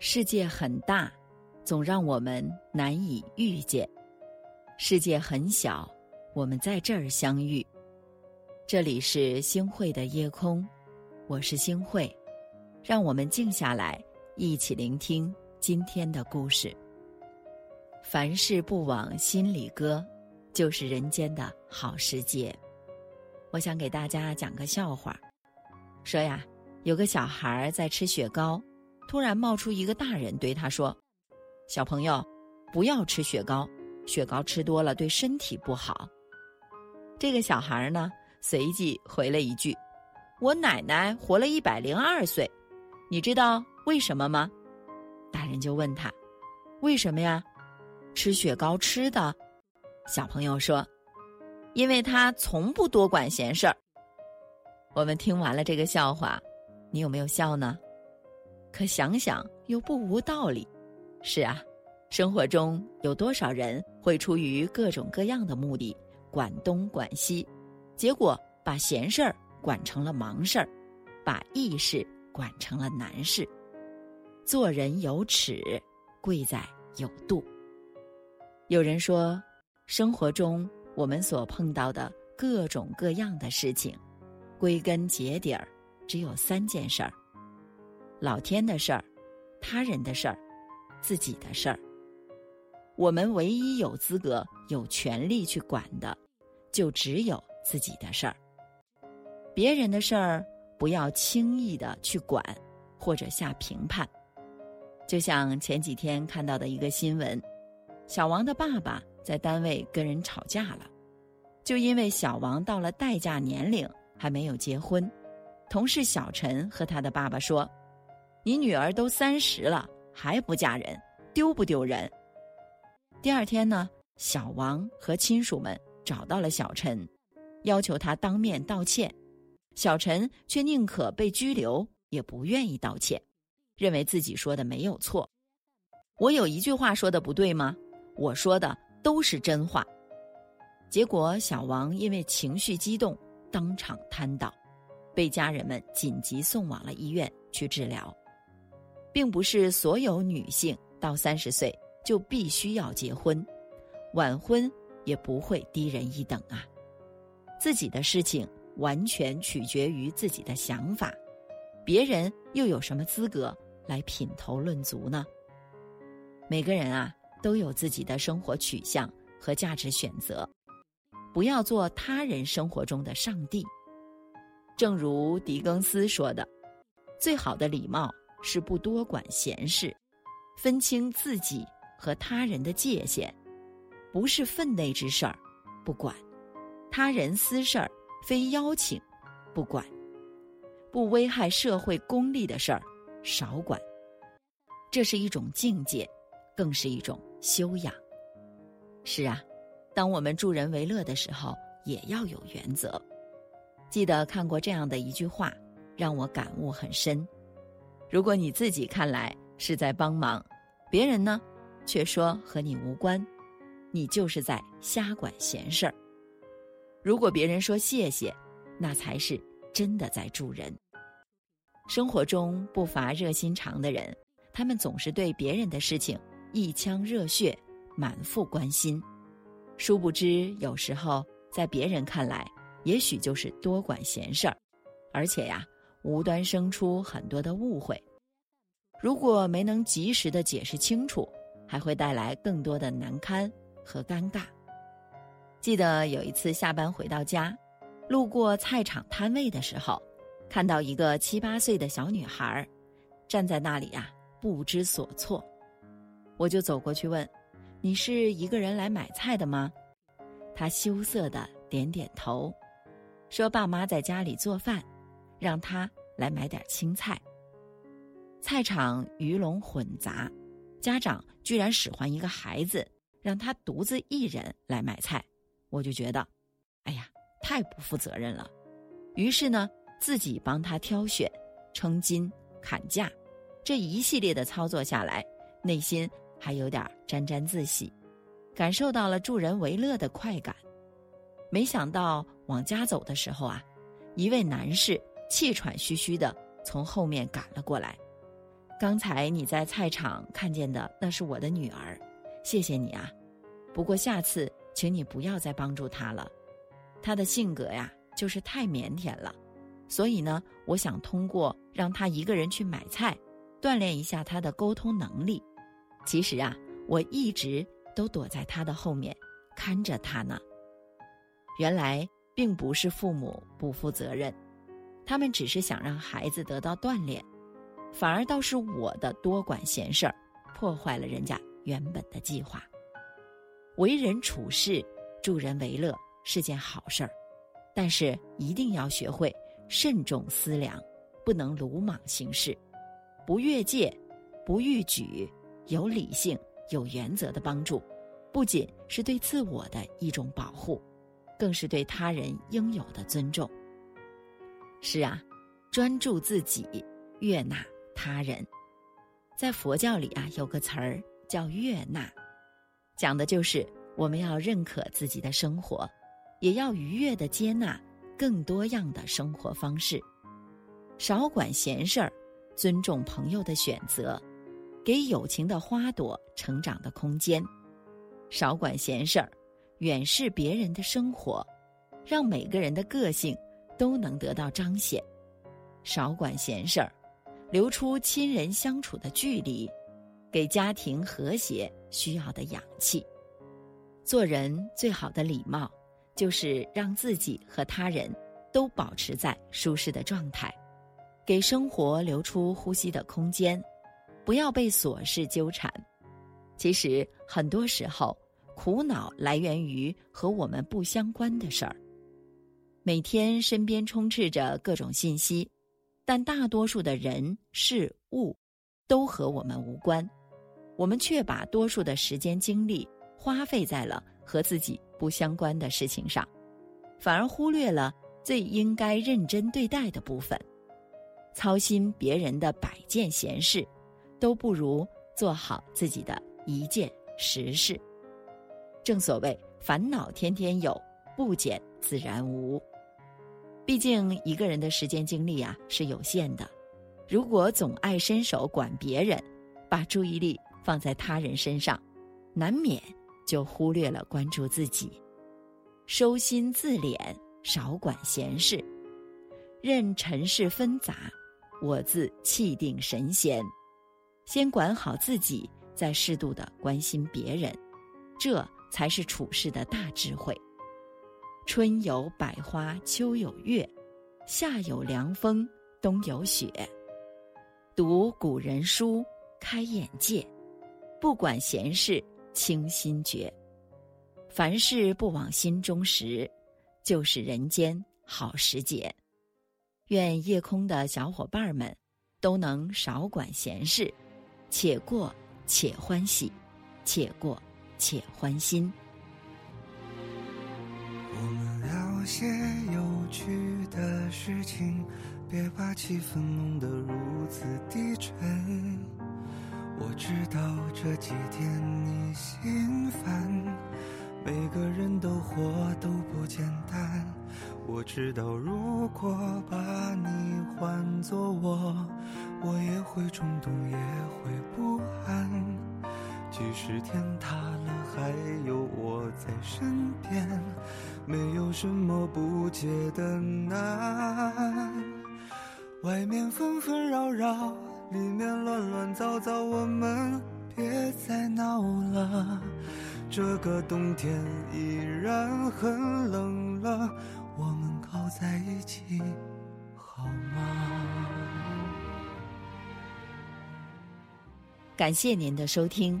世界很大，总让我们难以遇见；世界很小，我们在这儿相遇。这里是星汇的夜空，我是星汇，让我们静下来，一起聆听今天的故事。凡事不往心里搁，就是人间的好时节。我想给大家讲个笑话，说呀，有个小孩在吃雪糕。突然冒出一个大人对他说：“小朋友，不要吃雪糕，雪糕吃多了对身体不好。”这个小孩呢，随即回了一句：“我奶奶活了一百零二岁，你知道为什么吗？”大人就问他：“为什么呀？”吃雪糕吃的，小朋友说：“因为他从不多管闲事儿。”我们听完了这个笑话，你有没有笑呢？可想想又不无道理，是啊，生活中有多少人会出于各种各样的目的，管东管西，结果把闲事儿管成了忙事儿，把易事管成了难事。做人有尺，贵在有度。有人说，生活中我们所碰到的各种各样的事情，归根结底儿，只有三件事儿。老天的事儿，他人的事儿，自己的事儿。我们唯一有资格、有权利去管的，就只有自己的事儿。别人的事儿，不要轻易的去管或者下评判。就像前几天看到的一个新闻，小王的爸爸在单位跟人吵架了，就因为小王到了待嫁年龄还没有结婚，同事小陈和他的爸爸说。你女儿都三十了还不嫁人，丢不丢人？第二天呢，小王和亲属们找到了小陈，要求他当面道歉。小陈却宁可被拘留，也不愿意道歉，认为自己说的没有错。我有一句话说的不对吗？我说的都是真话。结果小王因为情绪激动，当场瘫倒，被家人们紧急送往了医院去治疗。并不是所有女性到三十岁就必须要结婚，晚婚也不会低人一等啊。自己的事情完全取决于自己的想法，别人又有什么资格来品头论足呢？每个人啊都有自己的生活取向和价值选择，不要做他人生活中的上帝。正如狄更斯说的：“最好的礼貌。”是不多管闲事，分清自己和他人的界限，不是分内之事儿，不管；他人私事儿，非邀请，不管；不危害社会公利的事儿，少管。这是一种境界，更是一种修养。是啊，当我们助人为乐的时候，也要有原则。记得看过这样的一句话，让我感悟很深。如果你自己看来是在帮忙，别人呢，却说和你无关，你就是在瞎管闲事儿。如果别人说谢谢，那才是真的在助人。生活中不乏热心肠的人，他们总是对别人的事情一腔热血，满腹关心，殊不知有时候在别人看来，也许就是多管闲事儿，而且呀。无端生出很多的误会，如果没能及时的解释清楚，还会带来更多的难堪和尴尬。记得有一次下班回到家，路过菜场摊位的时候，看到一个七八岁的小女孩，站在那里呀，不知所措。我就走过去问：“你是一个人来买菜的吗？”她羞涩的点点头，说：“爸妈在家里做饭。”让他来买点青菜。菜场鱼龙混杂，家长居然使唤一个孩子，让他独自一人来买菜，我就觉得，哎呀，太不负责任了。于是呢，自己帮他挑选、称斤、砍价，这一系列的操作下来，内心还有点沾沾自喜，感受到了助人为乐的快感。没想到往家走的时候啊，一位男士。气喘吁吁的从后面赶了过来，刚才你在菜场看见的那是我的女儿，谢谢你啊。不过下次请你不要再帮助她了，她的性格呀就是太腼腆了。所以呢，我想通过让她一个人去买菜，锻炼一下她的沟通能力。其实啊，我一直都躲在她的后面看着她呢。原来并不是父母不负责任，他们只是想让孩子得到锻炼，反而倒是我的多管闲事儿，破坏了人家原本的计划。为人处事，助人为乐是件好事儿，但是一定要学会慎重思量，不能鲁莽行事，不越界，不逾矩，有理性、有原则的帮助，不仅是对自我的一种保护。更是对他人应有的尊重。是啊，专注自己，悦纳他人。在佛教里啊，有个词儿叫悦纳，讲的就是我们要认可自己的生活，也要愉悦的接纳更多样的生活方式，少管闲事儿，尊重朋友的选择，给友情的花朵成长的空间，少管闲事儿。远视别人的生活，让每个人的个性都能得到彰显。少管闲事儿，留出亲人相处的距离，给家庭和谐需要的氧气。做人最好的礼貌，就是让自己和他人都保持在舒适的状态，给生活留出呼吸的空间，不要被琐事纠缠。其实很多时候。苦恼来源于和我们不相关的事儿。每天身边充斥着各种信息，但大多数的人事物都和我们无关，我们却把多数的时间精力花费在了和自己不相关的事情上，反而忽略了最应该认真对待的部分。操心别人的百件闲事，都不如做好自己的一件实事。正所谓烦恼天天有，不减自然无。毕竟一个人的时间精力啊是有限的，如果总爱伸手管别人，把注意力放在他人身上，难免就忽略了关注自己。收心自敛，少管闲事，任尘世纷杂，我自气定神闲。先管好自己，再适度的关心别人，这。才是处事的大智慧。春有百花，秋有月，夏有凉风，冬有雪。读古人书，开眼界；不管闲事，清心觉。凡事不往心中时，就是人间好时节。愿夜空的小伙伴们都能少管闲事，且过且欢喜，且过。且欢心。事情，别把气氛弄得如此低沉。我知道这几天你心烦，每个人都活都不简单。我知道如果把你换作我，我也会冲动，也会不安。即使天塌了，还有我在身边，没有什么不解的难。外面纷纷扰扰，里面乱乱糟糟，我们别再闹了。这个冬天依然很冷了，我们靠在一起好吗？感谢您的收听。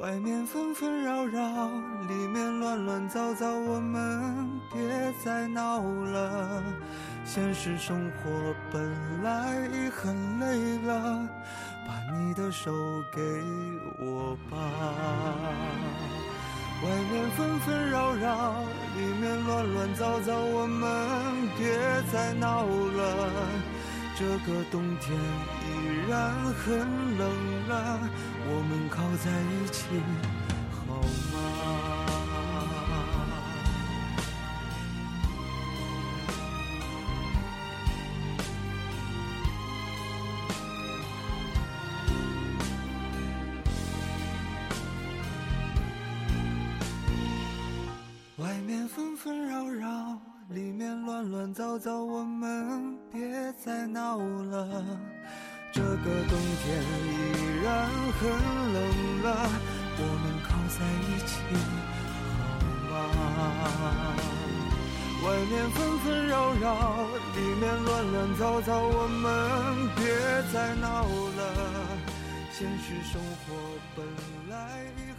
外面纷纷扰扰，里面乱乱糟糟，我们别再闹了。现实生活本来已很累了，把你的。手给我吧。外面纷纷扰扰，里面乱乱糟糟，我们别再闹了。这个冬天依然很冷了，我们靠在一起好吗？里面乱乱糟糟，我们别再闹了。这个冬天依然很冷了，我们靠在一起好吗？外面纷纷扰扰，里面乱乱糟糟，我们别再闹了。现实生活本来。